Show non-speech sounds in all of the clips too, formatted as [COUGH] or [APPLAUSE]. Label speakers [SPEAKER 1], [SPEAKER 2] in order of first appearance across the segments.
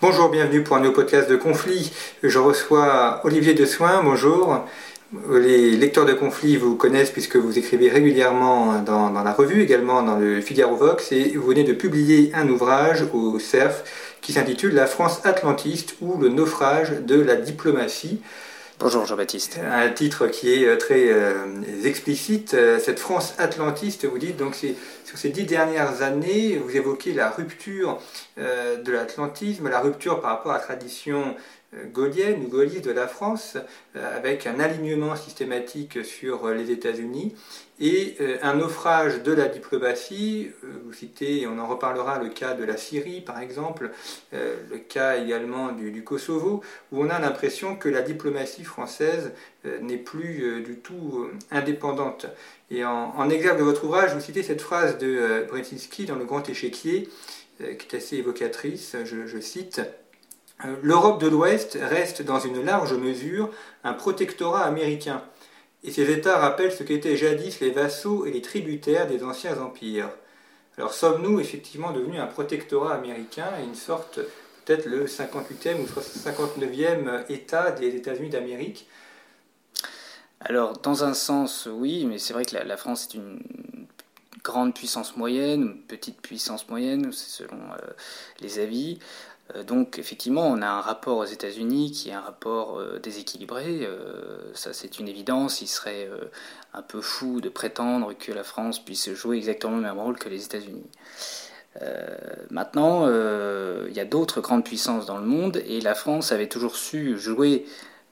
[SPEAKER 1] Bonjour, bienvenue pour un nouveau podcast de conflit. Je reçois Olivier de Soin. Bonjour. Les lecteurs de conflit vous connaissent puisque vous écrivez régulièrement dans, la revue, également dans le Figaro Vox, et vous venez de publier un ouvrage au CERF qui s'intitule La France atlantiste ou le naufrage de la diplomatie.
[SPEAKER 2] Bonjour Jean-Baptiste.
[SPEAKER 1] Un titre qui est euh, très euh, explicite. Euh, cette France atlantiste, vous dites, donc sur ces dix dernières années, vous évoquez la rupture de l'atlantisme, la rupture par rapport à la tradition gaulienne ou gaulliste de la France, avec un alignement systématique sur les États-Unis et un naufrage de la diplomatie. Vous citez, on en reparlera, le cas de la Syrie par exemple, le cas également du, Kosovo, où on a l'impression que la diplomatie française n'est plus du tout indépendante. Et en, exergue de votre ouvrage, vous citez cette phrase de Brzezinski dans Le Grand Échiquier, qui est assez évocatrice, je cite. L'Europe de l'Ouest reste dans une large mesure un protectorat américain, et ces États rappellent ce qu'étaient jadis les vassaux et les tributaires des anciens empires. Alors sommes-nous effectivement devenus un protectorat américain et une sorte, peut-être le 58e ou 59e État des États-Unis d'Amérique?
[SPEAKER 2] Alors dans un sens oui, mais c'est vrai que la, France est une grande puissance moyenne, une petite puissance moyenne, selon euh, les avis. Euh, donc effectivement, on a un rapport aux États-Unis qui est un rapport euh, déséquilibré. Euh, ça, c'est une évidence. Il serait un peu fou de prétendre que la France puisse jouer exactement le même rôle que les États-Unis. maintenant, il y a d'autres grandes puissances dans le monde et la France avait toujours su jouer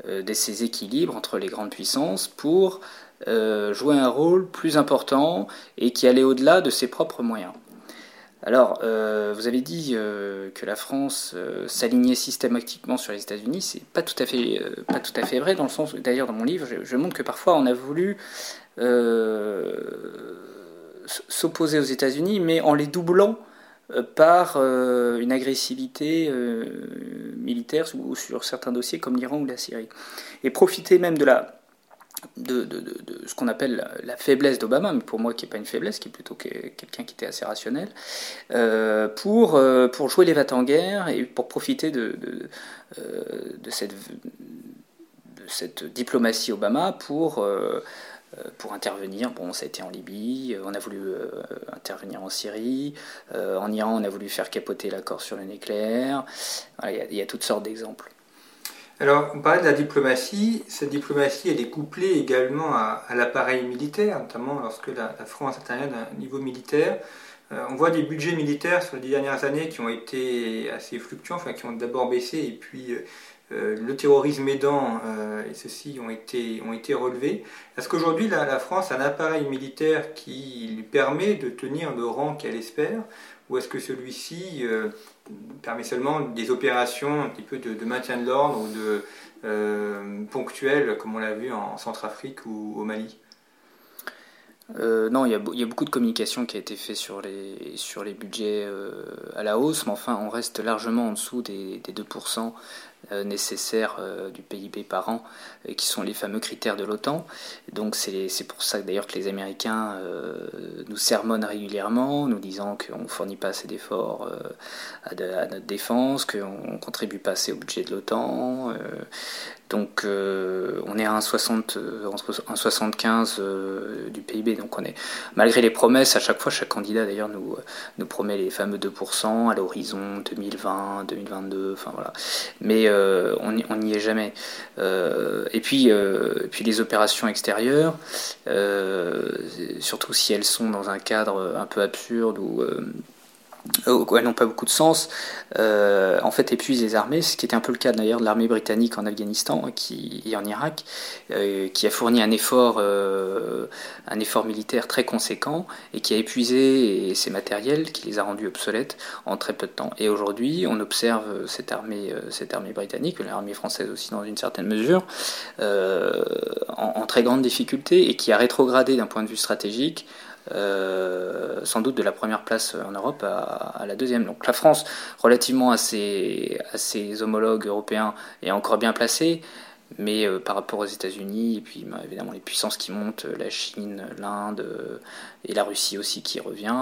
[SPEAKER 2] de ces équilibres entre les grandes puissances pour jouer un rôle plus important et qui allait au-delà de ses propres moyens. Alors, euh, vous avez dit euh, que la France euh, s'alignait systématiquement sur les États-Unis. C'est pas tout à fait pas tout à fait vrai dans le sens. D'ailleurs, dans mon livre, je, montre que parfois on a voulu s'opposer aux États-Unis, mais en les doublant par une agressivité militaire sur certains dossiers comme l'Iran ou la Syrie, et profiter même de la de, ce qu'on appelle la faiblesse d'Obama, mais pour moi qui n'est pas une faiblesse, qui est plutôt quelqu'un qui était assez rationnel, euh, pour, euh, pour jouer les vats en guerre et pour profiter de, euh, de, cette, de cette diplomatie Obama pour, pour intervenir. Bon, ça a été en Libye, on a voulu intervenir en Syrie, en Iran on a voulu faire capoter l'accord sur le nucléaire, il y, a toutes sortes d'exemples.
[SPEAKER 1] Alors, on parlait de la diplomatie. Cette diplomatie, elle est couplée également à, l'appareil militaire, notamment lorsque la, France intervient d'un niveau militaire. Euh, on voit des budgets militaires sur les dernières années qui ont été assez fluctuants, enfin qui ont d'abord baissé, et puis euh, euh, le terrorisme aidant, et ceux-ci ont été, ont été relevés. Est-ce qu'aujourd'hui, la, France a un appareil militaire qui lui permet de tenir le rang qu'elle espère, ou est-ce que celui-ci permet seulement des opérations un petit peu de, maintien de l'ordre ou de euh, ponctuelles, comme on l'a vu en Centrafrique ou au Mali?
[SPEAKER 2] Euh, non, il y, a, beaucoup de communication qui a été fait sur les, sur les budgets euh, à la hausse, mais enfin, on reste largement en dessous des, des 2% euh, nécessaires euh, du PIB par an, qui sont les fameux critères de l'OTAN. Donc c'est pour ça d'ailleurs que les Américains euh, nous sermonnent régulièrement, nous disant qu'on ne fournit pas assez d'efforts à, notre défense, qu'on ne contribue pas assez au budget de l'OTAN. Donc on est à un 60, un 75 du PIB. Donc on est, malgré les promesses, à chaque fois, chaque candidat d'ailleurs nous, nous promet les fameux 2% à l'horizon 2020, 2022, enfin voilà. Mais euh, on n'y est jamais. Euh, et puis, euh, puis les opérations extérieures, surtout si elles sont dans un cadre un peu absurde ou elles n'ont pas beaucoup de sens, euh, en fait épuisent les armées, ce qui était un peu le cas d'ailleurs de l'armée britannique en Afghanistan et en Irak, euh, qui a fourni un effort, euh, un effort militaire très conséquent et qui a épuisé ses matériels, qui les a rendus obsolètes en très peu de temps. Et aujourd'hui, on observe cette armée, cette armée britannique, l'armée française aussi dans une certaine mesure, en, en, très grande difficulté et qui a rétrogradé d'un point de vue stratégique euh, sans doute de la première place en Europe à, la deuxième. Donc la France, relativement à ses, homologues européens, est encore bien placée, mais euh, par rapport aux États-Unis, et puis bah, évidemment les puissances qui montent, la Chine, l'Inde et la Russie aussi qui revient,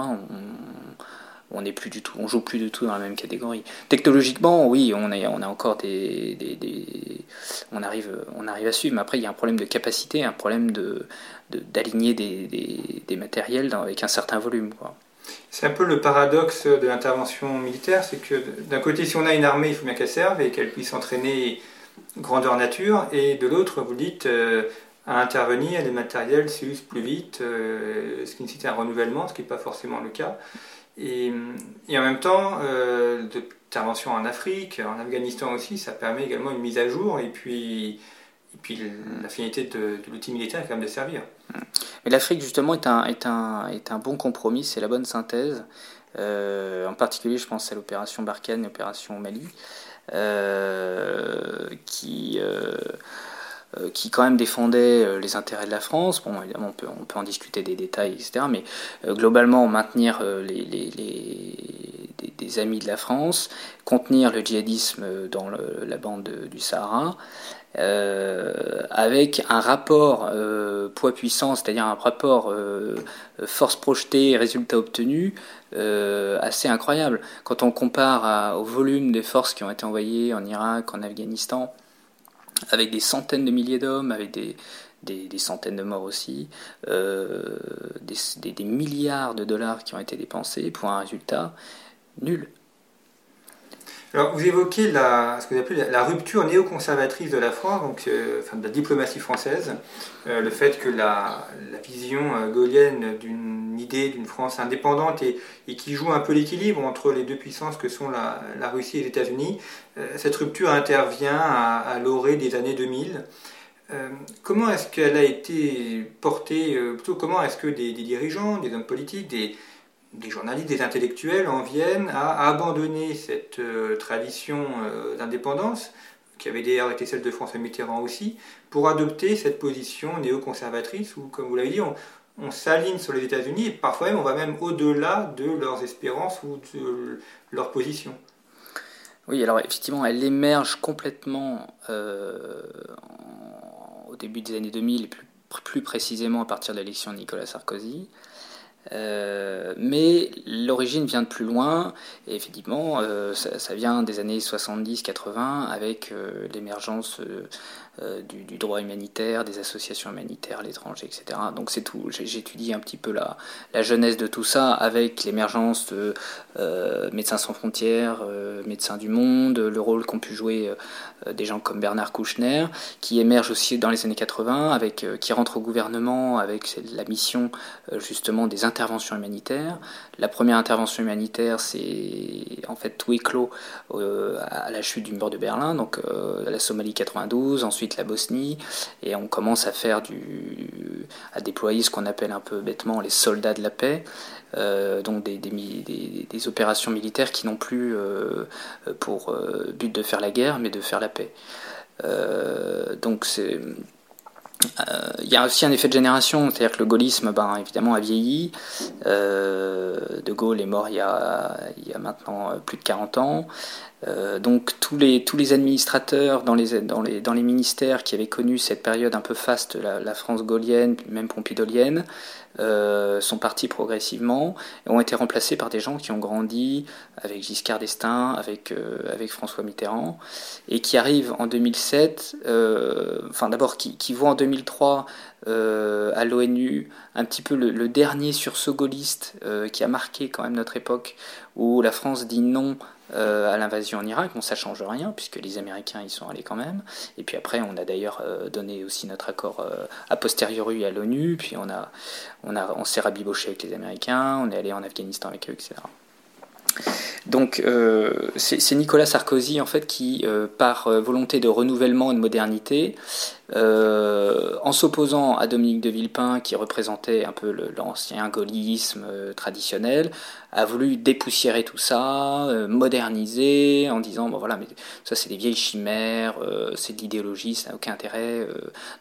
[SPEAKER 2] on, n'est plus du tout, on joue plus du tout dans la même catégorie. Technologiquement, oui, on, on a encore des, des, on arrive, on arrive à suivre, mais après il y a un problème de capacité, un problème de d'aligner des, des, matériels avec un certain volume.
[SPEAKER 1] C'est un peu le paradoxe de l'intervention militaire, c'est que d'un côté, si on a une armée, il faut bien qu'elle serve et qu'elle puisse entraîner grandeur nature, et de l'autre, vous dites, euh, à intervenir, les matériels s'usent plus vite, euh, ce qui nécessite un renouvellement, ce qui n'est pas forcément le cas. Et, et en même temps, euh, l'intervention en Afrique, en Afghanistan aussi, ça permet également une mise à jour, et puis la finalité de, l'outil militaire est quand même de servir.
[SPEAKER 2] Mais l'Afrique, justement, est un, est, un, est un bon compromis, c'est la bonne synthèse. Euh, en particulier, je pense à l'opération Barkhane et l'opération Mali, euh, qui, euh, qui quand même défendait les intérêts de la France. Bon, évidemment, on peut, on peut en discuter des détails, etc. Mais globalement, maintenir les, des, amis de la France, contenir le djihadisme dans la bande du Sahara, euh, avec un rapport euh, poids-puissance, c'est-à-dire un rapport euh, force projetée, résultat obtenu, assez incroyable. Quand on compare au volume des forces qui ont été envoyées en Irak, en Afghanistan, avec des centaines de milliers d'hommes, avec des, centaines de morts aussi, des, des, milliards de dollars qui ont été dépensés pour un résultat nul.
[SPEAKER 1] Alors, vous évoquez la, ce que vous appelez la, rupture néoconservatrice de la France, donc, euh, de la diplomatie française, euh, le fait que la, vision euh, gaulienne d'une idée d'une France indépendante et, qui joue un peu l'équilibre entre les deux puissances que sont la, Russie et les États-Unis, cette rupture intervient à, l'orée des années 2000. comment est-ce qu'elle a été portée, plutôt comment est-ce que des, des dirigeants, des hommes politiques, des des journalistes, des intellectuels en viennent à abandonner cette euh, tradition euh, d'indépendance, qui avait d'ailleurs été celle de François Mitterrand aussi, pour adopter cette position néoconservatrice où, comme vous l'avez dit, on, s'aligne sur les États-Unis et parfois même on va même au-delà de leurs espérances ou de leur position.
[SPEAKER 2] Oui, alors effectivement, elle émerge complètement euh, au début des années 2000 et plus, plus précisément à partir de l'élection de Nicolas Sarkozy. Euh, mais l'origine vient de plus loin, et effectivement, euh, ça, vient des années 70-80 avec euh, l'émergence euh, du, droit humanitaire, des associations humanitaires à l'étranger, etc. Donc c'est tout. J'étudie un petit peu la, la, jeunesse de tout ça avec l'émergence de euh, Médecins sans frontières, euh, Médecins du monde, le rôle qu'ont pu jouer des gens comme Bernard Kouchner, qui émerge aussi dans les années 80, avec, qui rentre au gouvernement avec la mission justement des interventions humanitaires. La première intervention humanitaire, c'est en fait tout éclos à la chute du mur de Berlin, donc la Somalie 92, ensuite la Bosnie, et on commence à faire du, à déployer ce qu'on appelle un peu bêtement les soldats de la paix, euh, donc des, opérations militaires qui n'ont plus euh, pour euh, but de faire la guerre, mais de faire la paix. donc c'est il y a aussi un effet de génération, c'est-à-dire que le gaullisme, ben, évidemment, a vieilli. de Gaulle est mort il y, il y a maintenant plus de 40 ans. Euh, donc tous les, tous les administrateurs dans les, dans, les, dans les ministères qui avaient connu cette période un peu faste, la, France gaulienne, même pompidolienne, euh, sont partis progressivement et ont été remplacés par des gens qui ont grandi avec Giscard d'Estaing, avec, euh, avec François Mitterrand, et qui arrivent en 2007, euh, enfin d'abord qui, qui voient en 2003 à l'ONU un petit peu le, dernier sursaut gaulliste qui a marqué quand même notre époque, où la France dit non euh, à l'invasion en Irak. Bon, ça change rien puisque les Américains y sont allés quand même. Et puis après, on a d'ailleurs euh, donné aussi notre accord euh, a posteriori à l'ONU. Puis on a, on a, on s'est rabiboché avec les Américains. On est allé en Afghanistan avec eux, etc. Donc c'est Nicolas Sarkozy en fait qui, par volonté de renouvellement et de modernité, euh, en s'opposant à Dominique de Villepin, qui représentait un peu l'ancien gaullisme euh, traditionnel, a voulu dépoussiérer tout ça, euh, moderniser, en disant bon voilà, mais ça c'est des vieilles chimères, c'est de l'idéologie, ça n'a aucun intérêt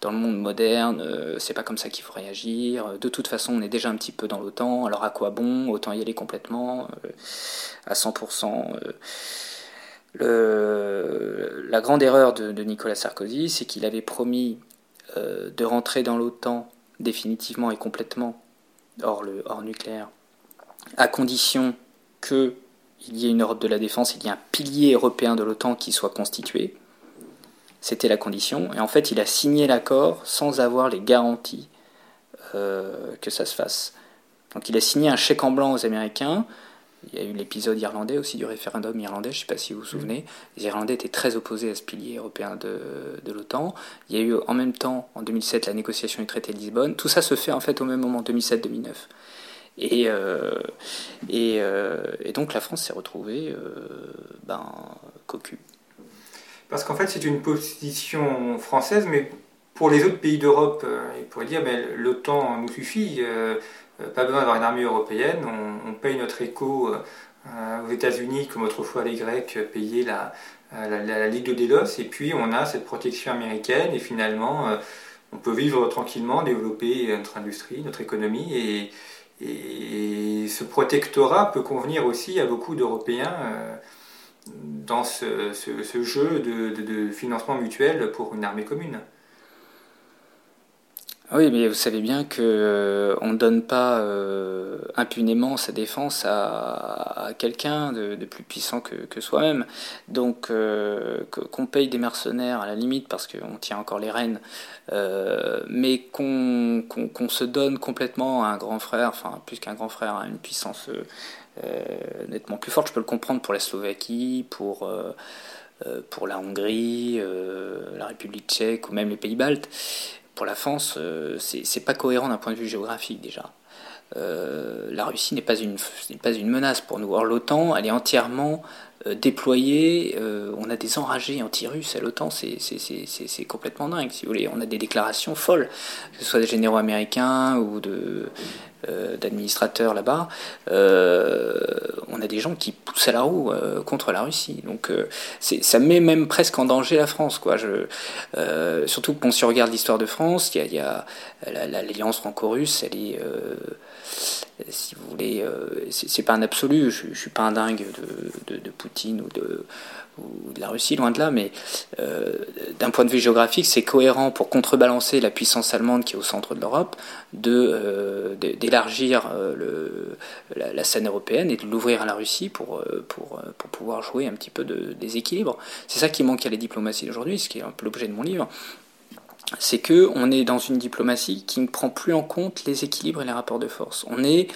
[SPEAKER 2] dans le monde moderne, c'est pas comme ça qu'il faut réagir. De toute façon, on est déjà un petit peu dans l'OTAN, alors à quoi bon Autant y aller complètement à 100% la grande erreur de, Nicolas Sarkozy, c'est qu'il avait promis euh, de rentrer dans l'OTAN définitivement et complètement hors, le, hors nucléaire, à condition qu'il y ait une Europe de la défense, il y ait un pilier européen de l'OTAN qui soit constitué. C'était la condition. Et en fait, il a signé l'accord sans avoir les garanties euh, que ça se fasse. Donc il a signé un chèque en blanc aux Américains il y a eu l'épisode irlandais aussi du référendum irlandais, je ne sais pas si vous vous souvenez. Les Irlandais étaient très opposés à ce pilier européen de, l'OTAN. Il y a eu en même temps, en 2007, la négociation du traité de Lisbonne. Tout ça se fait en fait au même moment, 2007-2009. Et, euh, euh, et, donc la France s'est retrouvée euh, ben, cocu.
[SPEAKER 1] Parce qu'en fait, c'est une position française, mais pour les autres pays d'Europe, il pourrait dire ben, l'OTAN nous suffit. Euh, pas besoin d'avoir une armée européenne, on, paye notre écho euh, aux États-Unis, comme autrefois les Grecs payaient la, euh, la, Ligue de Délos, et puis on a cette protection américaine, et finalement on peut vivre tranquillement, développer notre industrie, notre économie, et, ce protectorat peut convenir aussi à beaucoup d'Européens dans ce, jeu de, financement mutuel pour une armée commune.
[SPEAKER 2] Ah oui, mais vous savez bien que euh, on ne donne pas euh, impunément sa défense à, quelqu'un de, plus puissant que, soi-même. Donc euh, qu'on paye des mercenaires à la limite parce qu'on tient encore les rênes, mais qu'on se donne complètement à un grand frère, enfin plus qu'un grand frère, à une puissance nettement plus forte, je peux le comprendre pour la Slovaquie, pour pour la Hongrie, la République tchèque ou même les pays baltes pour la France, euh, c'est pas cohérent d'un point de vue géographique déjà. Euh, la Russie n'est pas pas une menace pour nous. Or l'OTAN, elle est entièrement euh, déployée. on a des enragés anti-russes à l'OTAN, c'est complètement dingue. Si vous voulez, on a des déclarations folles, que ce soit des généraux américains ou de euh, d'administrateurs là-bas, euh, on a des gens qui poussent à la roue euh, contre la Russie. Donc ça met même presque en danger la France. Quoi. Surtout que si on regarde l'histoire de France, il y a, l'alliance franco-russe, elle est si vous voulez, c'est pas un absolu, je, je suis pas un dingue de, de Poutine ou de, de la Russie, loin de là, mais euh, d'un point de vue géographique, c'est cohérent pour contrebalancer la puissance allemande qui est au centre de l'Europe, euh, d'élargir euh, la, scène européenne et de l'ouvrir à la Russie pour, pour, pour, pouvoir jouer un petit peu de déséquilibre. C'est ça qui manque à la diplomatie d'aujourd'hui, ce qui est un peu l'objet de mon livre. C'est que on est dans une diplomatie qui ne prend plus en compte les équilibres et les rapports de force. On est,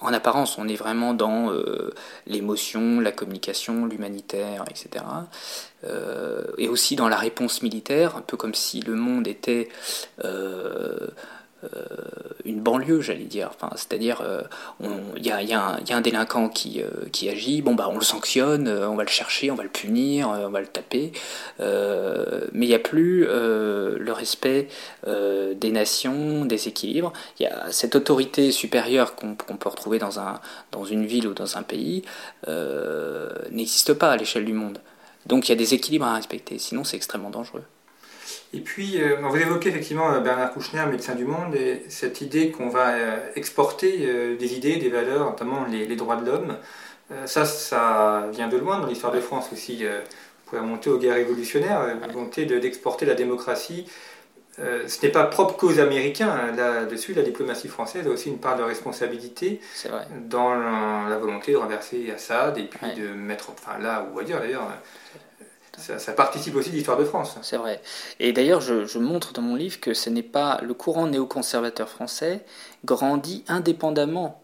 [SPEAKER 2] en apparence, on est vraiment dans euh, l'émotion, la communication, l'humanitaire, etc. Euh, et aussi dans la réponse militaire, un peu comme si le monde était euh, euh, une banlieue, j'allais dire. Enfin, c'est-à-dire, il euh, y, a un délinquant qui, euh, qui agit, bon bah on le sanctionne, on va le chercher, on va le punir, on va le taper, mais il n'y a plus le respect des nations, des équilibres. Il y a cette autorité supérieure qu'on peut retrouver dans une ville ou dans un pays n'existe pas à l'échelle du monde. Donc il y a des équilibres à respecter, sinon c'est extrêmement dangereux.
[SPEAKER 1] Et puis, euh, vous évoquez effectivement euh, Bernard Kouchner, médecin du monde, et cette idée qu'on va euh, exporter des idées, des valeurs, notamment les, droits de l'homme. ça, ça vient de loin dans l'histoire de France aussi. vous pouvez remonter aux guerres révolutionnaires, la volonté d'exporter la démocratie. ce n'est pas propre qu'aux Américains. Hein. Là-dessus, la diplomatie française a aussi une part de responsabilité dans la, volonté de renverser Assad et puis de mettre, enfin là ou ailleurs d'ailleurs, ça, participe aussi de l'histoire de France.
[SPEAKER 2] C'est vrai. Et d'ailleurs, je, montre dans mon livre que ce n'est pas le courant néoconservateur français grandit indépendamment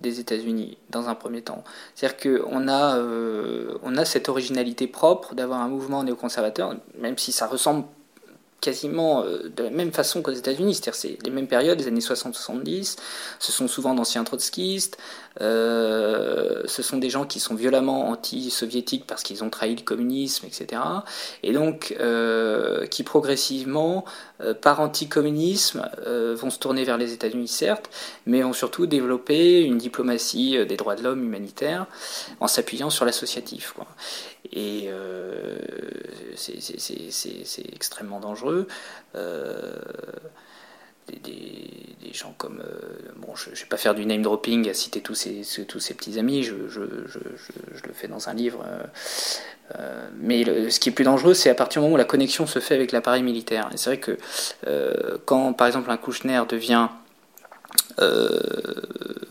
[SPEAKER 2] des États-Unis dans un premier temps. C'est-à-dire qu'on a, euh, on a cette originalité propre d'avoir un mouvement néoconservateur, même si ça ressemble quasiment euh, de la même façon qu'aux États-Unis, c'est-à-dire c'est les mêmes périodes, les années 60-70, ce sont souvent d'anciens trotskistes, euh, ce sont des gens qui sont violemment anti-soviétiques parce qu'ils ont trahi le communisme, etc. Et donc euh, qui progressivement, par anticommunisme, vont se tourner vers les États-Unis, certes, mais ont surtout développé une diplomatie des droits de l'homme humanitaire en s'appuyant sur l'associatif. Et c'est extrêmement dangereux. Euh, des, gens comme. Euh, bon, je ne vais pas faire du name dropping à citer tous ces, tous petits amis, je, le fais dans un livre. Euh, mais ce qui est plus dangereux, c'est à partir du moment où la connexion se fait avec l'appareil militaire. Et c'est vrai que quand, par exemple, un Kouchner devient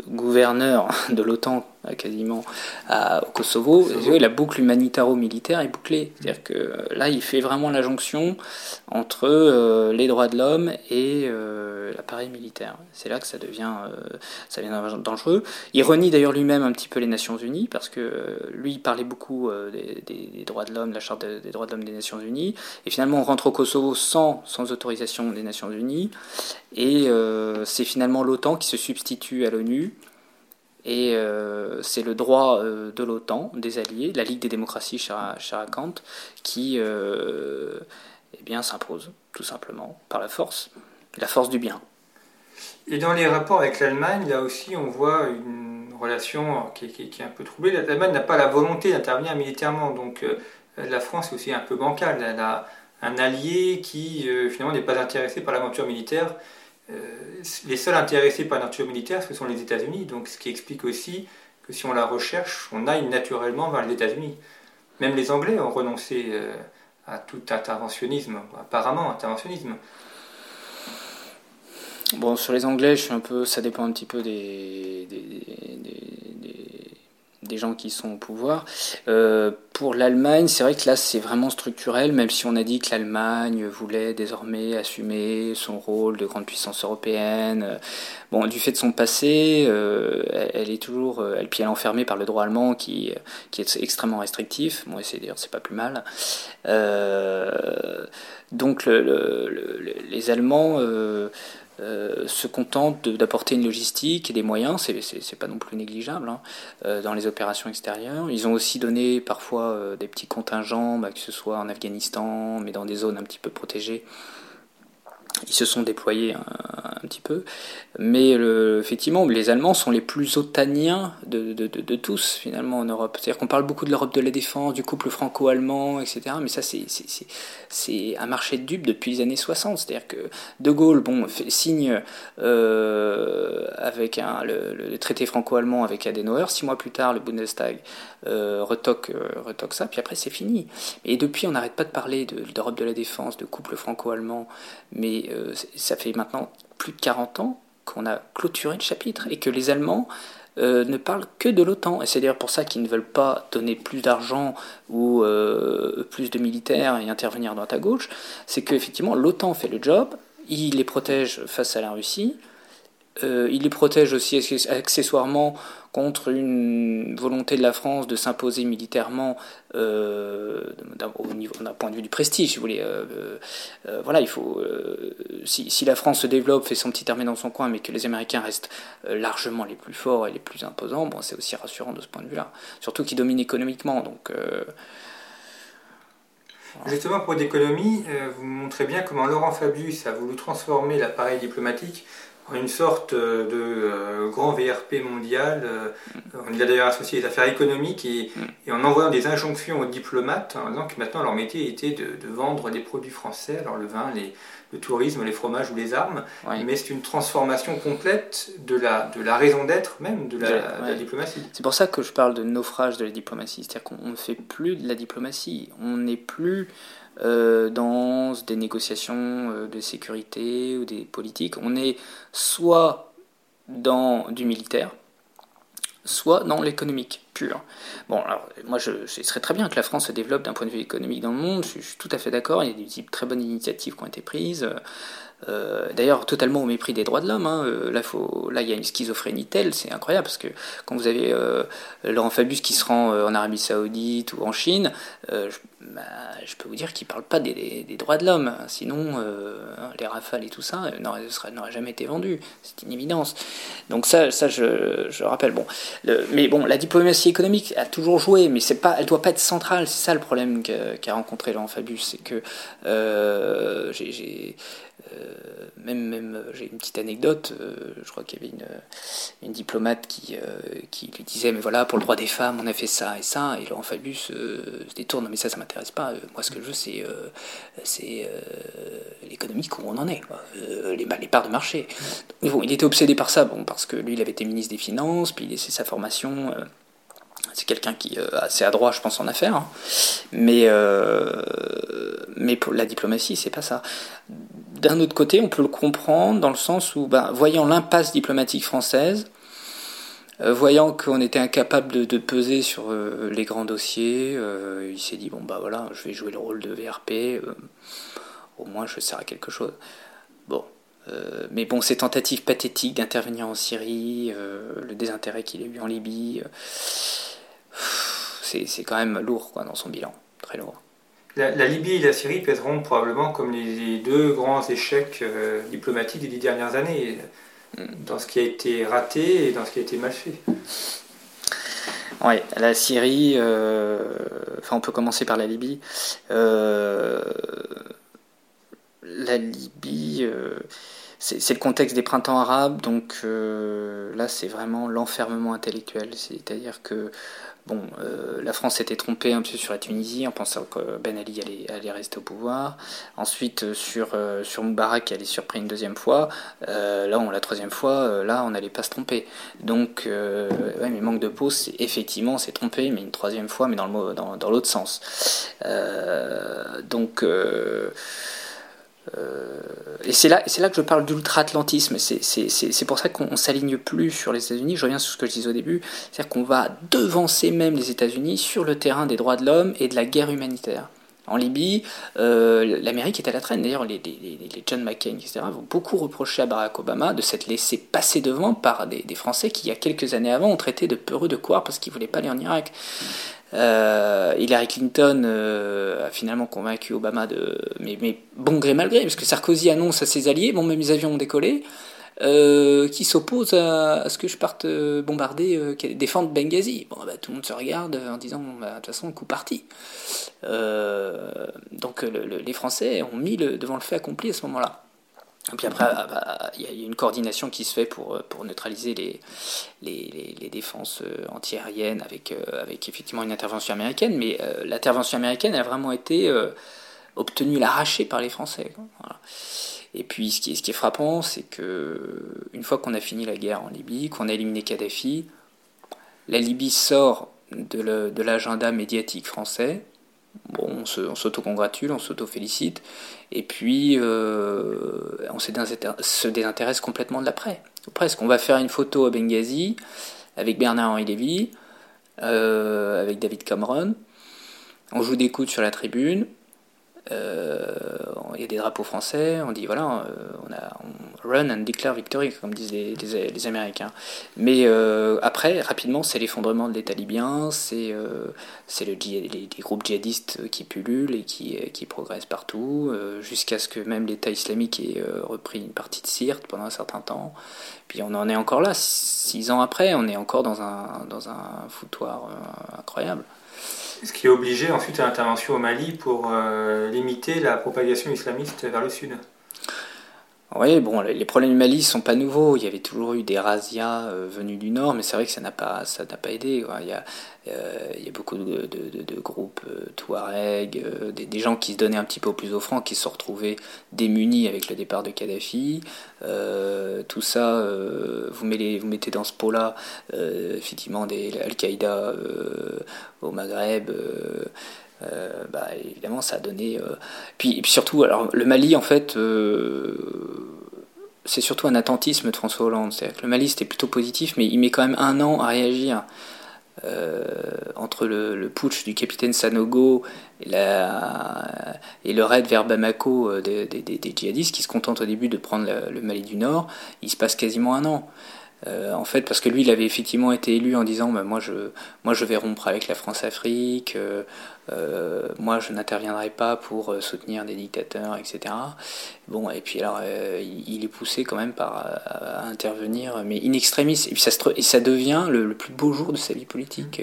[SPEAKER 2] gouverneur de l'OTAN quasiment au Kosovo, la boucle humanitaro-militaire est bouclée. C'est-à-dire que euh, là, il fait vraiment la jonction entre euh, les droits de l'homme et euh, l'appareil militaire. C'est là que ça devient, ça devient dangereux. Il renie d'ailleurs lui-même un petit peu les Nations Unies, parce que lui, il parlait beaucoup des, droits de l'homme, de la Charte des droits de l'homme des Nations Unies, et finalement, on rentre au Kosovo sans, sans autorisation des Nations Unies, et c'est finalement l'OTAN qui se substitue à l'ONU et euh, c'est le droit euh, de l'OTAN, des alliés, la Ligue des démocraties Kant, qui euh, eh s'impose, tout simplement, par la force, la force du bien.
[SPEAKER 1] Et dans les rapports avec l'Allemagne, là aussi, on voit une relation qui, est un peu troublée. L'Allemagne n'a pas la volonté d'intervenir militairement, donc la France est aussi un peu bancale. Elle a un allié qui, finalement, n'est pas intéressé par l'aventure militaire les seuls intéressés par la nature militaire, ce sont les États-Unis. Donc, ce qui explique aussi que si on la recherche, on aille naturellement vers les États-Unis. Même les Anglais ont renoncé euh, à tout interventionnisme, apparemment interventionnisme.
[SPEAKER 2] Bon, sur les Anglais, je suis un peu, ça dépend un petit peu des, des gens qui sont au pouvoir. Euh, pour l'Allemagne, c'est vrai que là, c'est vraiment structurel, même si on a dit que l'Allemagne voulait désormais assumer son rôle de grande puissance européenne. Bon, du fait de son passé, euh, elle est toujours, elle, puis elle est enfermée par le droit allemand qui, qui est extrêmement restrictif. Bon, c'est d'ailleurs, c'est pas plus mal. Euh, donc, les Allemands euh, se contentent d'apporter une logistique et des moyens, c'est pas non plus négligeable, hein, euh, dans les opérations extérieures. Ils ont aussi donné parfois euh, des petits contingents, bah, que ce soit en Afghanistan, mais dans des zones un petit peu protégées, ils se sont déployés un, petit peu. Mais effectivement, les Allemands sont les plus otaniens de, de, tous, finalement, en Europe. C'est-à-dire qu'on parle beaucoup de l'Europe de la défense, du couple franco-allemand, etc. Mais ça, c'est un marché de dupes depuis les années 60. C'est-à-dire que De Gaulle bon, fait, signe euh, avec le, traité franco-allemand avec Adenauer. Six mois plus tard, le Bundestag euh, retoque, euh, retoque ça, puis après, c'est fini. Et depuis, on n'arrête pas de parler d'Europe de, la défense, de couple franco-allemand, mais euh, ça fait maintenant plus de 40 ans qu'on a clôturé le chapitre et que les Allemands euh, ne parlent que de l'OTAN. Et c'est d'ailleurs pour ça qu'ils ne veulent pas donner plus d'argent ou euh, plus de militaires et intervenir dans à gauche. C'est qu'effectivement, l'OTAN fait le job, il les protège face à la Russie, il les protège aussi accessoirement contre une volonté de la France de s'imposer militairement euh, au niveau d'un point de vue du prestige, si vous voulez. Euh, euh, voilà, il faut. Si, si, la France se développe, fait son petit armée dans son coin, mais que les Américains restent largement les plus forts et les plus imposants, bon, c'est aussi rassurant de ce point de vue-là. Surtout qu'ils dominent économiquement, donc.
[SPEAKER 1] Justement, pour l'économie, vous montrez bien comment Laurent Fabius a voulu transformer l'appareil diplomatique une sorte euh, de euh, grand VRP mondial. Euh, on y a d'ailleurs associé les affaires économiques et, en envoyant des injonctions aux diplomates en disant que maintenant leur métier était de, vendre des produits français, alors le vin, les, le tourisme, les fromages ou les armes. Mais c'est une transformation complète de la, de la raison d'être même de la, diplomatie.
[SPEAKER 2] C'est pour ça que je parle de naufrage de la diplomatie. C'est-à-dire qu'on ne fait plus de la diplomatie. On n'est plus euh, dans des négociations euh, de sécurité ou des politiques. On est soit dans du militaire, soit dans l'économique pur. Bon, alors moi, je, ce serait très bien que la France se développe d'un point de vue économique dans le monde, je, suis tout à fait d'accord, il y a des très bonnes initiatives qui ont été prises. Euh, d'ailleurs, totalement au mépris des droits de l'homme. Hein. Là, faut, là, il y a une schizophrénie telle, c'est incroyable, parce que quand vous avez Laurent Fabius qui se rend en Arabie Saoudite ou en Chine, bah, je peux vous dire qu'ils ne parlent pas des, droits de l'homme. Sinon, euh, les rafales et tout ça n'auraient jamais été vendus. C'est une évidence. Donc ça, je, rappelle. Bon, mais bon, la diplomatie économique a toujours joué, mais pas, elle doit pas être centrale. C'est ça le problème qu'a rencontré Laurent Fabius, c'est que euh, j'ai euh, même, même euh, j'ai une petite anecdote, euh, je crois qu'il y avait une, diplomate qui, qui lui disait Mais voilà, pour le droit des femmes, on a fait ça et ça, et Laurent Fabius se détourne Mais ça, ça m'intéresse pas. Moi, ce que je veux, c'est c'est l'économique où on en est, les, parts de marché. bon, il était obsédé par ça, bon, parce que lui, il avait été ministre des Finances, puis il a sa formation. C'est quelqu'un qui est assez adroit, je pense, en affaires. Hein. Mais, pour la diplomatie, c'est pas ça. D'un autre côté, on peut le comprendre dans le sens où, ben, voyant l'impasse diplomatique française, euh, voyant qu'on était incapable de, peser sur euh, les grands dossiers, euh, il s'est dit bon bah voilà, je vais jouer le rôle de VRP, au moins je sers à quelque chose. Bon, mais bon, ces tentatives pathétiques d'intervenir en Syrie, le désintérêt qu'il a eu en Libye, c'est quand même lourd quoi dans son bilan, très lourd.
[SPEAKER 1] La, Libye et la Syrie pèseront probablement comme les, deux grands échecs euh, diplomatiques des dix dernières années, dans ce qui a été raté et dans ce qui a été mal fait.
[SPEAKER 2] Oui, la Syrie, euh, enfin on peut commencer par la Libye. Euh, la Libye, c'est le contexte des printemps arabes, donc là c'est vraiment l'enfermement intellectuel, c'est-à-dire que Bon, euh, la France s'était trompée un peu sur la Tunisie en pensant que Ben Ali allait, rester au pouvoir. Ensuite, euh, sur, euh, Moubarak, elle est surpris une deuxième fois. là, on, la troisième fois, là, on n'allait pas se tromper. Donc, ouais, mais manque de peau, c'est effectivement, c'est trompé, mais une troisième fois, mais dans l'autre sens. donc, euh, et c'est là, là que je parle d'ultra-atlantisme. C'est pour ça qu'on s'aligne plus sur les États-Unis. Je reviens sur ce que je disais au début. C'est-à-dire qu'on va devancer même les États-Unis sur le terrain des droits de l'homme et de la guerre humanitaire. En Libye, euh, l'Amérique est à la traîne. D'ailleurs, les, les, John McCain, etc., vont beaucoup reprocher à Barack Obama de s'être laissé passer devant par des, Français qui, il y a quelques années avant, ont traité de peureux de quoi parce qu'ils ne voulaient pas aller en Irak. Euh, Hillary Clinton euh, a finalement convaincu Obama de, mais, bon gré mal gré, parce Sarkozy annonce à ses alliés, bon même les avions ont décollé, euh, qui s'opposent à, ce que je parte bombarder, défendre Benghazi. Bon, bah, tout le monde se regarde en disant, bah, de toute façon, coup parti. donc les Français ont mis devant le fait accompli à ce moment-là. Et puis après, ah, bah, il y, a une coordination qui se fait pour, pour neutraliser les, les, les, défenses euh, antiaériennes avec, euh, avec effectivement une intervention américaine. Mais euh, l'intervention américaine a vraiment été obtenue l'arraché par les Français. Et puis ce qui est, ce qui est frappant, c'est que une fois qu'on a fini la guerre en Libye, qu'on a éliminé Kadhafi, la Libye sort de l'agenda médiatique français Bon, on s'auto-congratule, on s'auto-félicite, et puis euh, on se désintéresse complètement de l'après. Presque, on va faire une photo à Benghazi avec Bernard-Henri Lévy, euh, avec David Cameron, on joue des coudes sur la tribune, il y a des drapeaux français, on dit voilà, euh, on, run and declare victory, comme disent les, Américains. Mais euh, après, rapidement, c'est l'effondrement de l'État libyen, c'est c'est le, les, les, groupes djihadistes qui pullulent et qui, qui progressent partout, jusqu'à ce que même l'État islamique ait repris une partie de Sirte pendant un certain temps. Puis on en est encore là, six ans après, on est encore dans un, dans un foutoir incroyable.
[SPEAKER 1] Ce qui obligé ensuite à l'intervention au Mali pour euh, limiter la propagation islamiste vers le sud.
[SPEAKER 2] Oui, bon, les problèmes du Mali sont pas nouveaux. Il y avait toujours eu des razzias euh, venus du nord, mais c'est vrai que ça n'a pas, pas aidé. Il, y a, euh, il y a beaucoup de, de, groupes euh, Touareg, des, des, gens qui se donnaient un petit peu au plus offrant, qui se sont retrouvés démunis avec le départ de Kadhafi. tout ça, vous, mettez, vous mettez dans ce pot-là, effectivement, des Al-Qaïda au Maghreb. Euh, bah, évidemment, ça a donné. Euh, puis, surtout, le Mali, en fait, euh, c'est surtout un attentisme de François Hollande. cest le Mali, c'était plutôt positif, mais il met quand même un an à réagir. entre le, putsch du capitaine Sanogo et, le raid vers Bamako des, djihadistes qui se contentent au début de prendre le Mali du Nord, il se passe quasiment un an. En fait, parce que lui, il avait effectivement été élu en disant bah, moi, je, vais rompre avec la France-Afrique, euh, moi, je n'interviendrai pas pour soutenir des dictateurs, etc. Bon, et puis alors, il, est poussé quand même par à, intervenir, mais in extremis. Et puis ça, et ça devient le, plus beau jour de sa vie politique.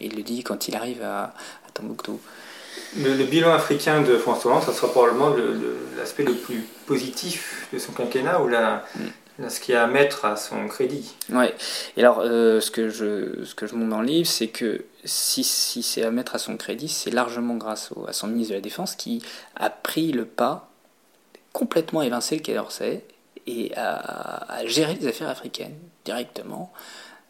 [SPEAKER 2] il le dit quand il arrive à, à Tombouctou.
[SPEAKER 1] Le, bilan africain de François Hollande, ça sera probablement l'aspect le, plus positif de son quinquennat, ou la, mm ce qu'il y a à mettre à son crédit.
[SPEAKER 2] Ouais. Et alors, euh, ce, que je, ce que je montre dans le livre, c'est que si, si c'est à mettre à son crédit, c'est largement grâce à son ministre de la Défense qui a pris le pas, complètement évincé le Quai d'Orsay, et a, a, géré les affaires africaines directement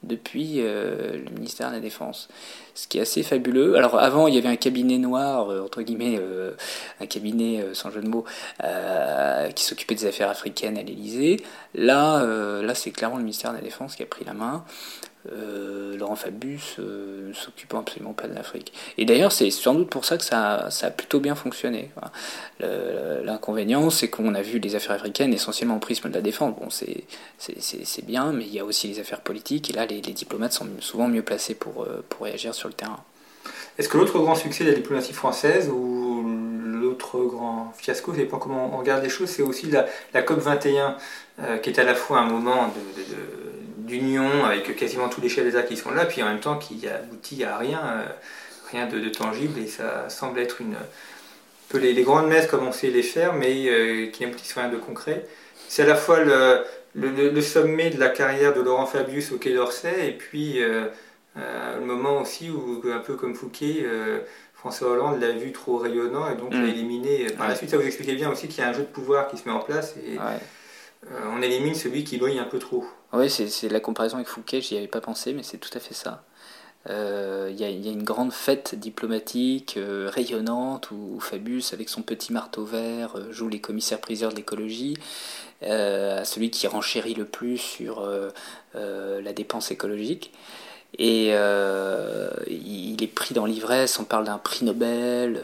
[SPEAKER 2] depuis euh, le ministère de la Défense. Ce qui est assez fabuleux. Alors avant, il y avait un cabinet noir, euh, entre guillemets, euh, un cabinet sans jeu de mots, qui s'occupait des affaires africaines à l'Élysée. Là, là c'est clairement le ministère de la Défense qui a pris la main. Euh, Laurent Fabius euh, ne s'occupant absolument pas de l'Afrique. Et d'ailleurs, c'est sans doute pour ça que ça, ça a plutôt bien fonctionné. L'inconvénient, c'est qu'on a vu les affaires africaines essentiellement au prisme de la défense. Bon, c'est bien, mais il y a aussi les affaires politiques, et là, les, diplomates sont souvent mieux placés pour, euh, pour réagir sur le terrain.
[SPEAKER 1] Est-ce que l'autre grand succès de la diplomatie française, ou l'autre grand fiasco, sais pas comment on regarde les choses, c'est aussi la, COP 21, qui est à la fois un moment de d'union avec quasiment tous les chefs d'État qui sont là, puis en même temps qui aboutit à rien, euh, rien de, tangible, et ça semble être une peu les, grandes messes comme on sait les faire, mais euh, qui n'aboutissent rien de concret. C'est à la fois le, le, sommet de la carrière de Laurent Fabius au Quai d'Orsay, et puis euh, le moment aussi où, un peu comme Fouquet, François Hollande l'a vu trop rayonnant et donc l'a mm. éliminé. Par la suite, ça vous expliquait bien aussi qu'il y a un jeu de pouvoir qui se met en place et on élimine celui qui brille un peu trop.
[SPEAKER 2] Oui, c'est la comparaison avec Fouquet, j'y avais pas pensé, mais c'est tout à fait ça. Euh, il y, a une grande fête diplomatique euh, rayonnante où, Fabius, avec son petit marteau vert, euh, joue les commissaires-priseurs de l'écologie, à celui qui renchérit le plus sur la dépense écologique. Et il est pris dans l'ivresse, on parle d'un prix Nobel,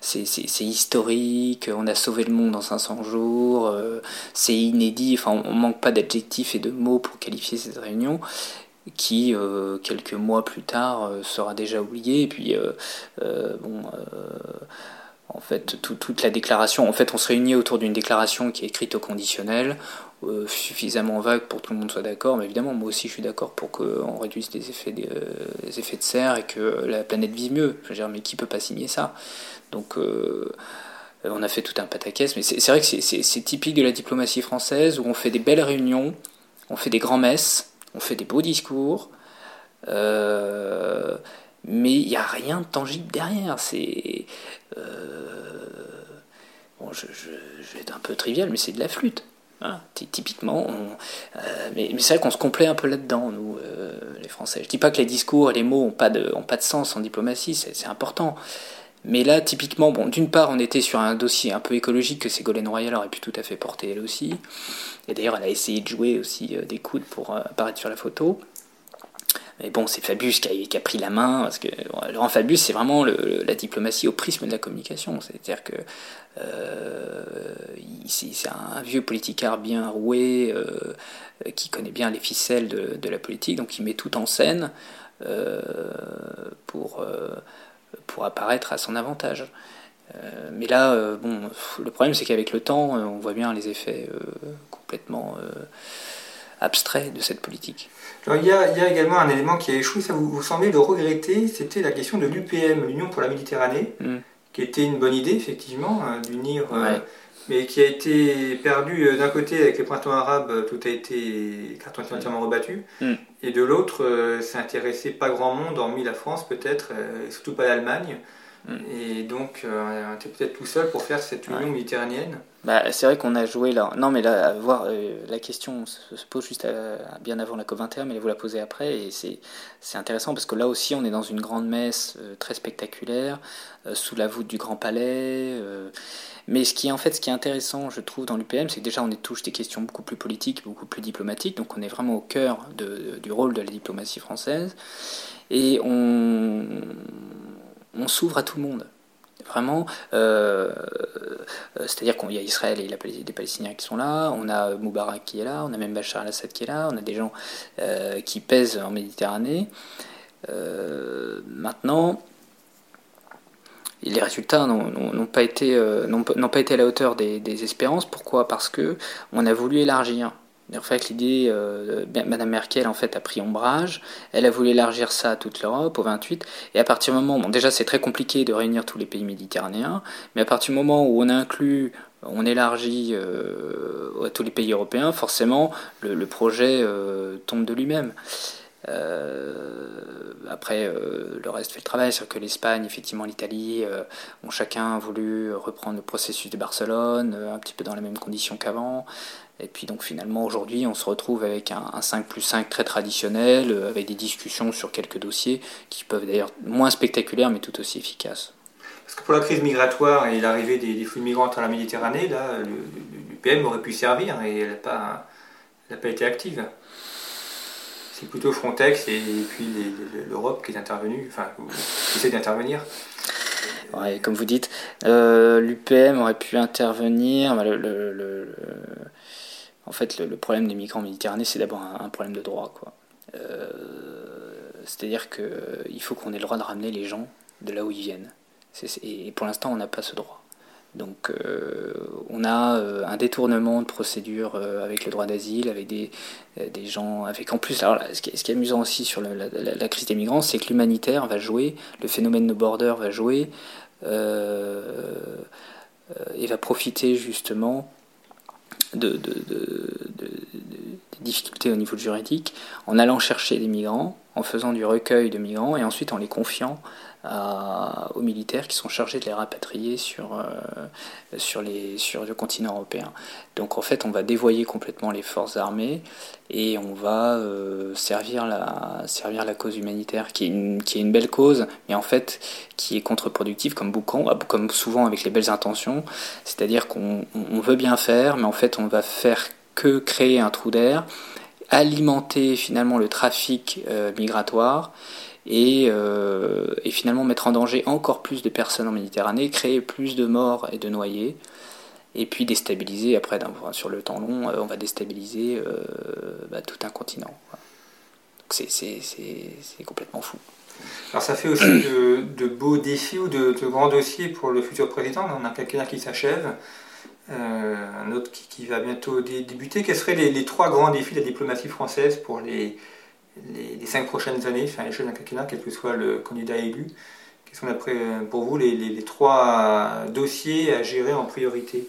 [SPEAKER 2] c'est historique, on a sauvé le monde en 500 jours, c'est inédit, enfin on manque pas d'adjectifs et de mots pour qualifier cette réunion qui, euh, quelques mois plus tard, euh, sera déjà oublié. Et puis, euh, bon, en fait, toute la déclaration, en fait, on se réunit autour d'une déclaration qui est écrite au conditionnel, suffisamment vague pour que tout le monde soit d'accord. Mais évidemment, moi aussi, je suis d'accord pour qu'on réduise les effets, effets de serre et que la planète vive mieux. Je veux dire, mais qui peut pas signer ça? Donc, on a fait tout un pataquès, mais c'est vrai que c'est typique de la diplomatie française où on fait des belles réunions, on fait des grands messes, on fait des beaux discours, euh, mais il n'y a rien de tangible derrière. C'est. Euh, bon, je, vais être un peu trivial, mais c'est de la flûte. Typiquement, euh, mais, c'est vrai qu'on se complaît un peu là-dedans, nous, les Français. Je dis pas que les discours et les mots n'ont pas, de, ont pas de sens en diplomatie, c'est important. Mais là, typiquement, d'une part, on était sur un dossier un peu écologique que Ségolène Royal aurait pu tout à fait porter elle aussi. Et d'ailleurs, elle a essayé de jouer aussi euh, des coudes pour euh, apparaître sur la photo. Mais bon, c'est Fabius qui a, pris la main, parce que Laurent Fabius, c'est vraiment la diplomatie au prisme de la communication. C'est-à-dire que euh, c'est un vieux politicard bien roué, qui connaît bien les ficelles de, la politique, donc il met tout en scène pour pour apparaître à son avantage. Euh, mais là, euh, bon, le problème c'est qu'avec le temps, euh, on voit bien les effets complètement abstraits de cette politique.
[SPEAKER 1] il, y a, également un élément qui a échoué, ça vous, vous semblez le regretter, c'était la question de l'UPM, l'Union pour la Méditerranée, mm. qui était une bonne idée effectivement, d'unir, mais qui a été perdue d'un côté avec les printemps arabes, tout a été carton entièrement rebattu, mm. et de l'autre, ça intéressait pas grand monde, hormis la France peut-être, et surtout pas l'Allemagne. Mm. Et donc, euh, on était peut-être tout seul pour faire cette union méditerranéenne.
[SPEAKER 2] Bah, c'est vrai qu'on a joué là. Non, mais là, voir, euh, la question se, pose juste bien avant la COP21, mais vous la posez après. Et c'est intéressant parce que là aussi, on est dans une grande messe euh, très spectaculaire, sous la voûte du Grand Palais. mais ce qui est en fait ce qui est intéressant, je trouve, dans l'UPM, c'est que déjà on est touche des questions beaucoup plus politiques, beaucoup plus diplomatiques. Donc on est vraiment au cœur de, du rôle de la diplomatie française. Et on on s'ouvre à tout le monde. vraiment, c'est-à-dire qu'il y a Israël et des Palestiniens qui sont là, on a Moubarak qui est là, on a même Bachar al-Assad qui est là, on a des gens qui pèsent en Méditerranée. maintenant, les résultats n'ont pas, été, pas été à la hauteur des, des espérances. Pourquoi? Parce que on a voulu élargir. En fait, l'idée, euh, Madame Merkel en fait a pris ombrage. Elle a voulu élargir ça à toute l'Europe, au 28. Et à partir du moment, bon, déjà c'est très compliqué de réunir tous les pays méditerranéens, mais à partir du moment où on inclut, on élargit euh, à tous les pays européens, forcément le, projet euh, tombe de lui-même. après, le reste fait le travail, c'est que l'Espagne, effectivement, l'Italie ont chacun voulu reprendre le processus de Barcelone, un petit peu dans les mêmes conditions qu'avant. Et puis donc finalement aujourd'hui on se retrouve avec un, 5 plus 5 très traditionnel, euh, avec des discussions sur quelques dossiers qui peuvent d'ailleurs moins spectaculaires mais tout aussi efficaces.
[SPEAKER 1] Parce que pour la crise migratoire et l'arrivée des, flux de migrants dans la Méditerranée, là, l'UPM aurait pu servir et elle n'a pas, pas été active. C'est plutôt Frontex et puis l'Europe qui est intervenue, enfin qui essaie d'intervenir.
[SPEAKER 2] Ouais, comme vous dites, euh, l'UPM aurait pu intervenir. le, en fait, le, problème des migrants méditerranéens, c'est d'abord un, problème de droit. Euh, c'est-à-dire qu'il euh, faut qu'on ait le droit de ramener les gens de là où ils viennent. et pour l'instant, on n'a pas ce droit. Donc euh, on a un détournement de procédure avec le droit d'asile, avec des, des, gens, avec en plus, alors ce, qui est, amusant aussi sur la, crise des migrants, c'est que l'humanitaire va jouer, le phénomène no border va jouer et va profiter justement de, des difficultés au niveau juridique en allant chercher des migrants, en faisant du recueil de migrants et ensuite en les confiant aux militaires qui sont chargés de les rapatrier sur, euh, sur, le continent européen. Donc en fait, on va dévoyer complètement les forces armées et on va euh, servir, la, cause humanitaire, qui est, une, belle cause, mais en fait qui est contre-productive, comme, comme souvent avec les belles intentions. C'est-à-dire qu'on veut bien faire, mais en fait on va faire que créer un trou d'air, alimenter finalement le trafic euh, migratoire euh, et, finalement mettre en danger encore plus de personnes en Méditerranée, créer plus de morts et de noyés, et puis déstabiliser, après sur le temps long, euh, on va déstabiliser bah, tout un continent. C'est complètement fou.
[SPEAKER 1] Alors ça fait aussi de, beaux défis ou de, grands dossiers pour le futur président. On a quelqu'un qui s'achève, un autre qui, va bientôt débuter. Quels seraient les, trois grands défis de la diplomatie française pour les, cinq prochaines années, enfin les d'un quinquennat, quel que soit le candidat élu? Quels sont pour vous les, trois dossiers à gérer en priorité?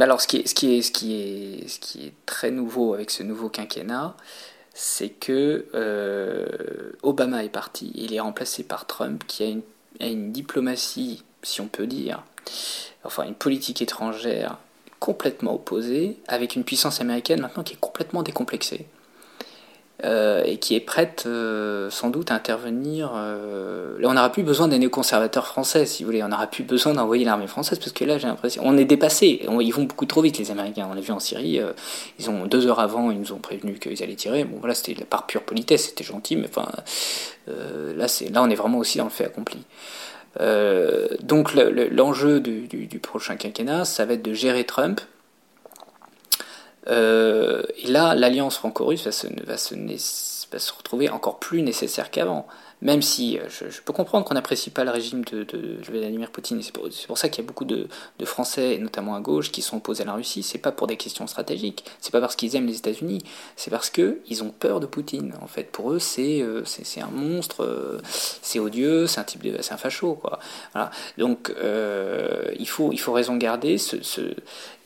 [SPEAKER 2] Alors, ce qui, est, très nouveau avec ce nouveau quinquennat, c'est que euh, Obama est parti, il est remplacé par Trump, qui a une diplomatie, si on peut dire, enfin une politique étrangère complètement opposé, avec une puissance américaine maintenant qui est complètement décomplexée. Euh, et qui est prête euh, sans doute à intervenir. Euh, là, on n'aura plus besoin des néoconservateurs français, si vous voulez. On n'aura plus besoin d'envoyer l'armée française, parce que là, j'ai l'impression. On est dépassé. ils vont beaucoup trop vite, les Américains. On l'a vu en Syrie. ils ont deux heures avant, ils nous ont prévenu qu'ils allaient tirer. Bon, voilà, c'était par pure politesse, c'était gentil, mais enfin, là, là, on est vraiment aussi dans le fait accompli. Euh, donc l'enjeu du, prochain quinquennat, ça va être de gérer Trump. Euh, et là, l'alliance franco-russe va se, va se retrouver encore plus nécessaire qu'avant même si euh, je, peux comprendre qu'on n'apprécie pas le régime de, Vladimir Poutine, c'est pour, ça qu'il y a beaucoup de, Français, notamment à gauche, qui sont opposés à la Russie, c'est pas pour des questions stratégiques, c'est pas parce qu'ils aiment les États-Unis, c'est parce qu'ils ont peur de Poutine. En fait, pour eux, c'est euh, un monstre, euh, c'est odieux, c'est un type de, c'est un facho. Donc, il faut il faut raison garder, ce, ce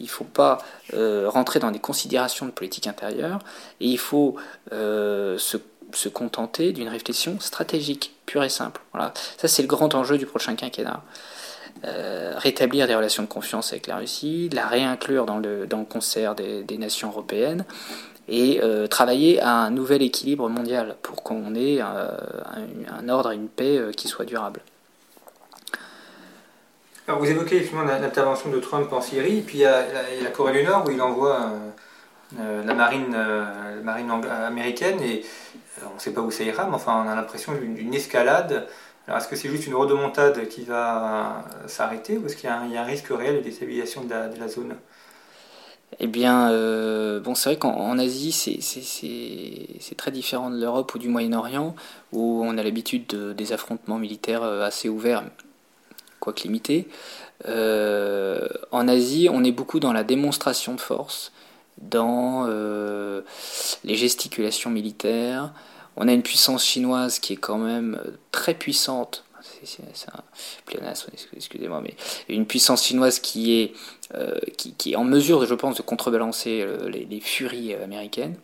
[SPEAKER 2] il faut pas rentrer dans des considérations de politique intérieure, et il faut se se contenter d'une réflexion stratégique, pure et simple. Voilà. Ça, c'est le grand enjeu du prochain quinquennat. Euh, rétablir des relations de confiance avec la Russie, la réinclure dans le, dans le concert des, nations européennes et euh, travailler à un nouvel équilibre mondial pour qu'on ait euh, un, ordre et une paix qui soient durables.
[SPEAKER 1] Alors vous évoquez effectivement l'intervention de Trump en Syrie, puis il y, a, la Corée du Nord où il envoie la marine, la marine américaine et on ne sait pas où ça ira, mais enfin on a l'impression d'une escalade Alors, est-ce que c'est juste une redemontade qui va s'arrêter ou est-ce qu'il y, a un risque réel de déstabilisation de la, zone?
[SPEAKER 2] Eh bien, euh, bon, c'est vrai qu'en Asie, c'est très différent de l'Europe ou du Moyen-Orient, où on a l'habitude de, des affrontements militaires euh, assez ouverts, quoique limités. Euh, en Asie, on est beaucoup dans la démonstration de force, dans les gesticulations militaires, on a une puissance chinoise qui est quand même euh, très puissante. C'est un excusez-moi, mais une puissance chinoise qui est, euh, qui, est en mesure, je pense, de contrebalancer euh, les, furies américaines.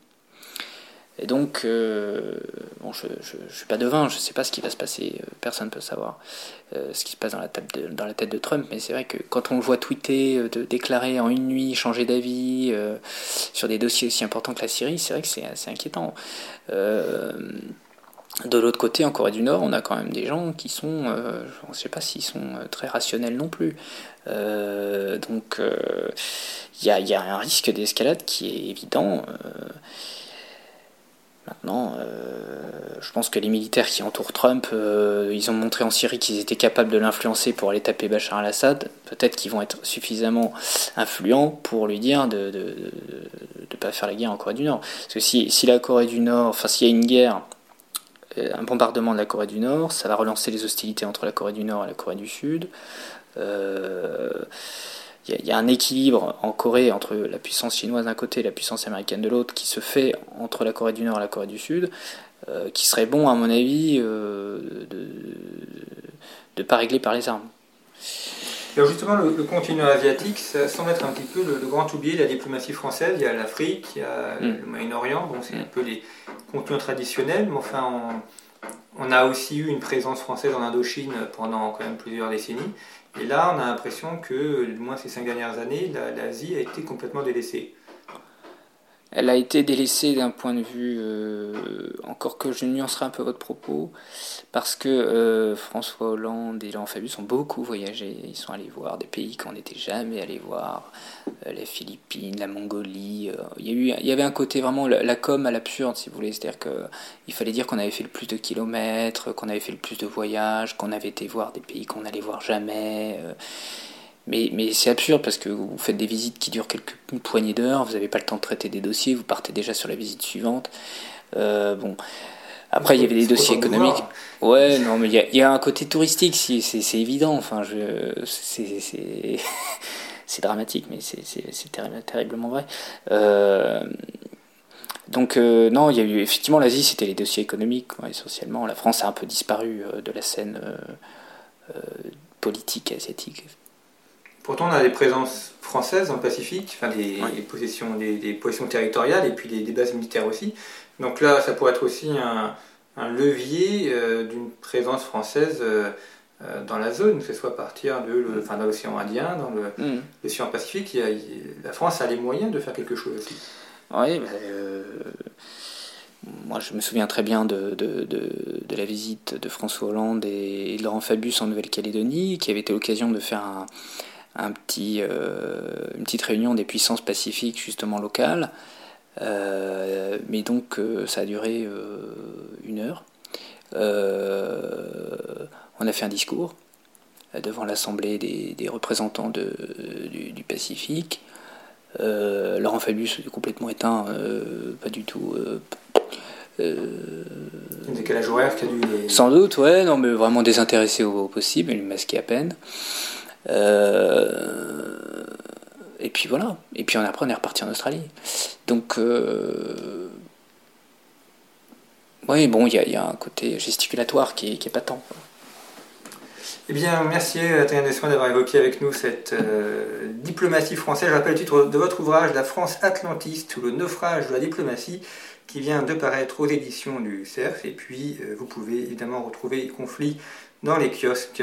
[SPEAKER 2] Et donc, euh, bon, je ne suis pas devin, je ne sais pas ce qui va se passer, euh, personne ne peut savoir euh, ce qui se passe dans la, tête de, dans la tête de Trump, mais c'est vrai que quand on le voit tweeter, de déclarer en une nuit, changer d'avis sur des dossiers aussi importants que la Syrie, c'est vrai que c'est assez inquiétant. de l'autre côté, en Corée du Nord, on a quand même des gens qui sont, je ne sais pas s'ils sont très rationnels non plus. donc, il y a, y, a, un risque d'escalade qui est évident. Maintenant, euh, je pense que les militaires qui entourent Trump, euh, ils ont montré en Syrie qu'ils étaient capables de l'influencer pour aller taper Bachar al-Assad. Peut-être qu'ils vont être suffisamment influents pour lui dire de ne pas faire la guerre en Corée du Nord. Parce que si, si la Corée du Nord, enfin s'il y a une guerre, euh, un bombardement de la Corée du Nord, ça va relancer les hostilités entre la Corée du Nord et la Corée du Sud. Euh, il y, a un équilibre en Corée entre la puissance chinoise d'un côté et la puissance américaine de l'autre qui se fait entre la Corée du Nord et la Corée du Sud, euh, qui serait bon, à mon avis, euh, de ne pas régler par les armes.
[SPEAKER 1] Alors justement, le, continent asiatique, ça semble être un petit peu le, grand oublié de la diplomatie française. Il y a l'Afrique, il y a mm. le Moyen-Orient, bon, c'est un mm. peu les continents traditionnels, mais enfin, on, on, a aussi eu une présence française en Indochine pendant quand même plusieurs décennies. Et là, on a l'impression que, du moins ces cinq dernières années, l'Asie a été complètement délaissée.
[SPEAKER 2] Elle a été délaissée d'un point de vue, euh, encore que je nuancerai un peu votre propos, parce que euh, François Hollande et Laurent Fabius ont beaucoup voyagé. Ils sont allés voir des pays qu'on n'était jamais allés voir, euh, les Philippines, la Mongolie. il, y avait un côté vraiment la, com à l'absurde, si vous voulez. C'est-à-dire qu'il fallait dire qu'on avait fait le plus de kilomètres, qu'on avait fait le plus de voyages, qu'on avait été voir des pays qu'on n'allait voir jamais. Mais, mais c'est absurde parce que vous faites des visites qui durent quelques poignées d'heures, vous n'avez pas le temps de traiter des dossiers, vous partez déjà sur la visite suivante. Euh, bon. Après, il y avait des dossiers économiques. Ouais, non, mais il y a, y a, un côté touristique, c'est évident. Enfin, [LAUGHS] c'est dramatique, mais c'est terriblement vrai. Euh, donc, euh, non, il y a eu effectivement l'Asie, c'était les dossiers économiques, essentiellement. La France a un peu disparu de la scène politique asiatique.
[SPEAKER 1] Pourtant, on a des présences françaises dans le Pacifique, enfin des, possessions, des, positions territoriales et puis des, bases militaires aussi. Donc là, ça pourrait être aussi un, levier euh, d'une présence française euh, euh, dans la zone, que ce soit à partir de enfin, dans l'océan Indien, dans mm. l'océan Pacifique. la France a les moyens de faire quelque chose aussi.
[SPEAKER 2] Oui, bah, moi je me souviens très bien de, de, de, la visite de François Hollande et, de Laurent Fabius en Nouvelle-Calédonie, qui avait été l'occasion de faire un un petit, euh, une petite réunion des puissances pacifiques justement locales. Euh, mais donc euh, ça a duré une heure. on a fait un discours devant l'Assemblée des, représentants de, du, Pacifique. Laurent Fabius est complètement éteint, pas du tout.
[SPEAKER 1] Décalage horaire qui a dû
[SPEAKER 2] Sans doute, ouais, non, mais vraiment désintéressé au, possible, il masquait à peine. Euh, et puis voilà. Et puis après, on est reparti en Australie. Donc, euh, oui, bon, il y, a un côté gesticulatoire qui est, qui est patent.
[SPEAKER 1] Eh bien, merci Adrien Dessoin d'avoir évoqué avec nous cette euh, diplomatie française. Je rappelle le titre de votre ouvrage, La France atlantiste ou le naufrage de la diplomatie, qui vient de paraître aux éditions du CERF. Et puis, vous pouvez évidemment retrouver Conflit dans les kiosques.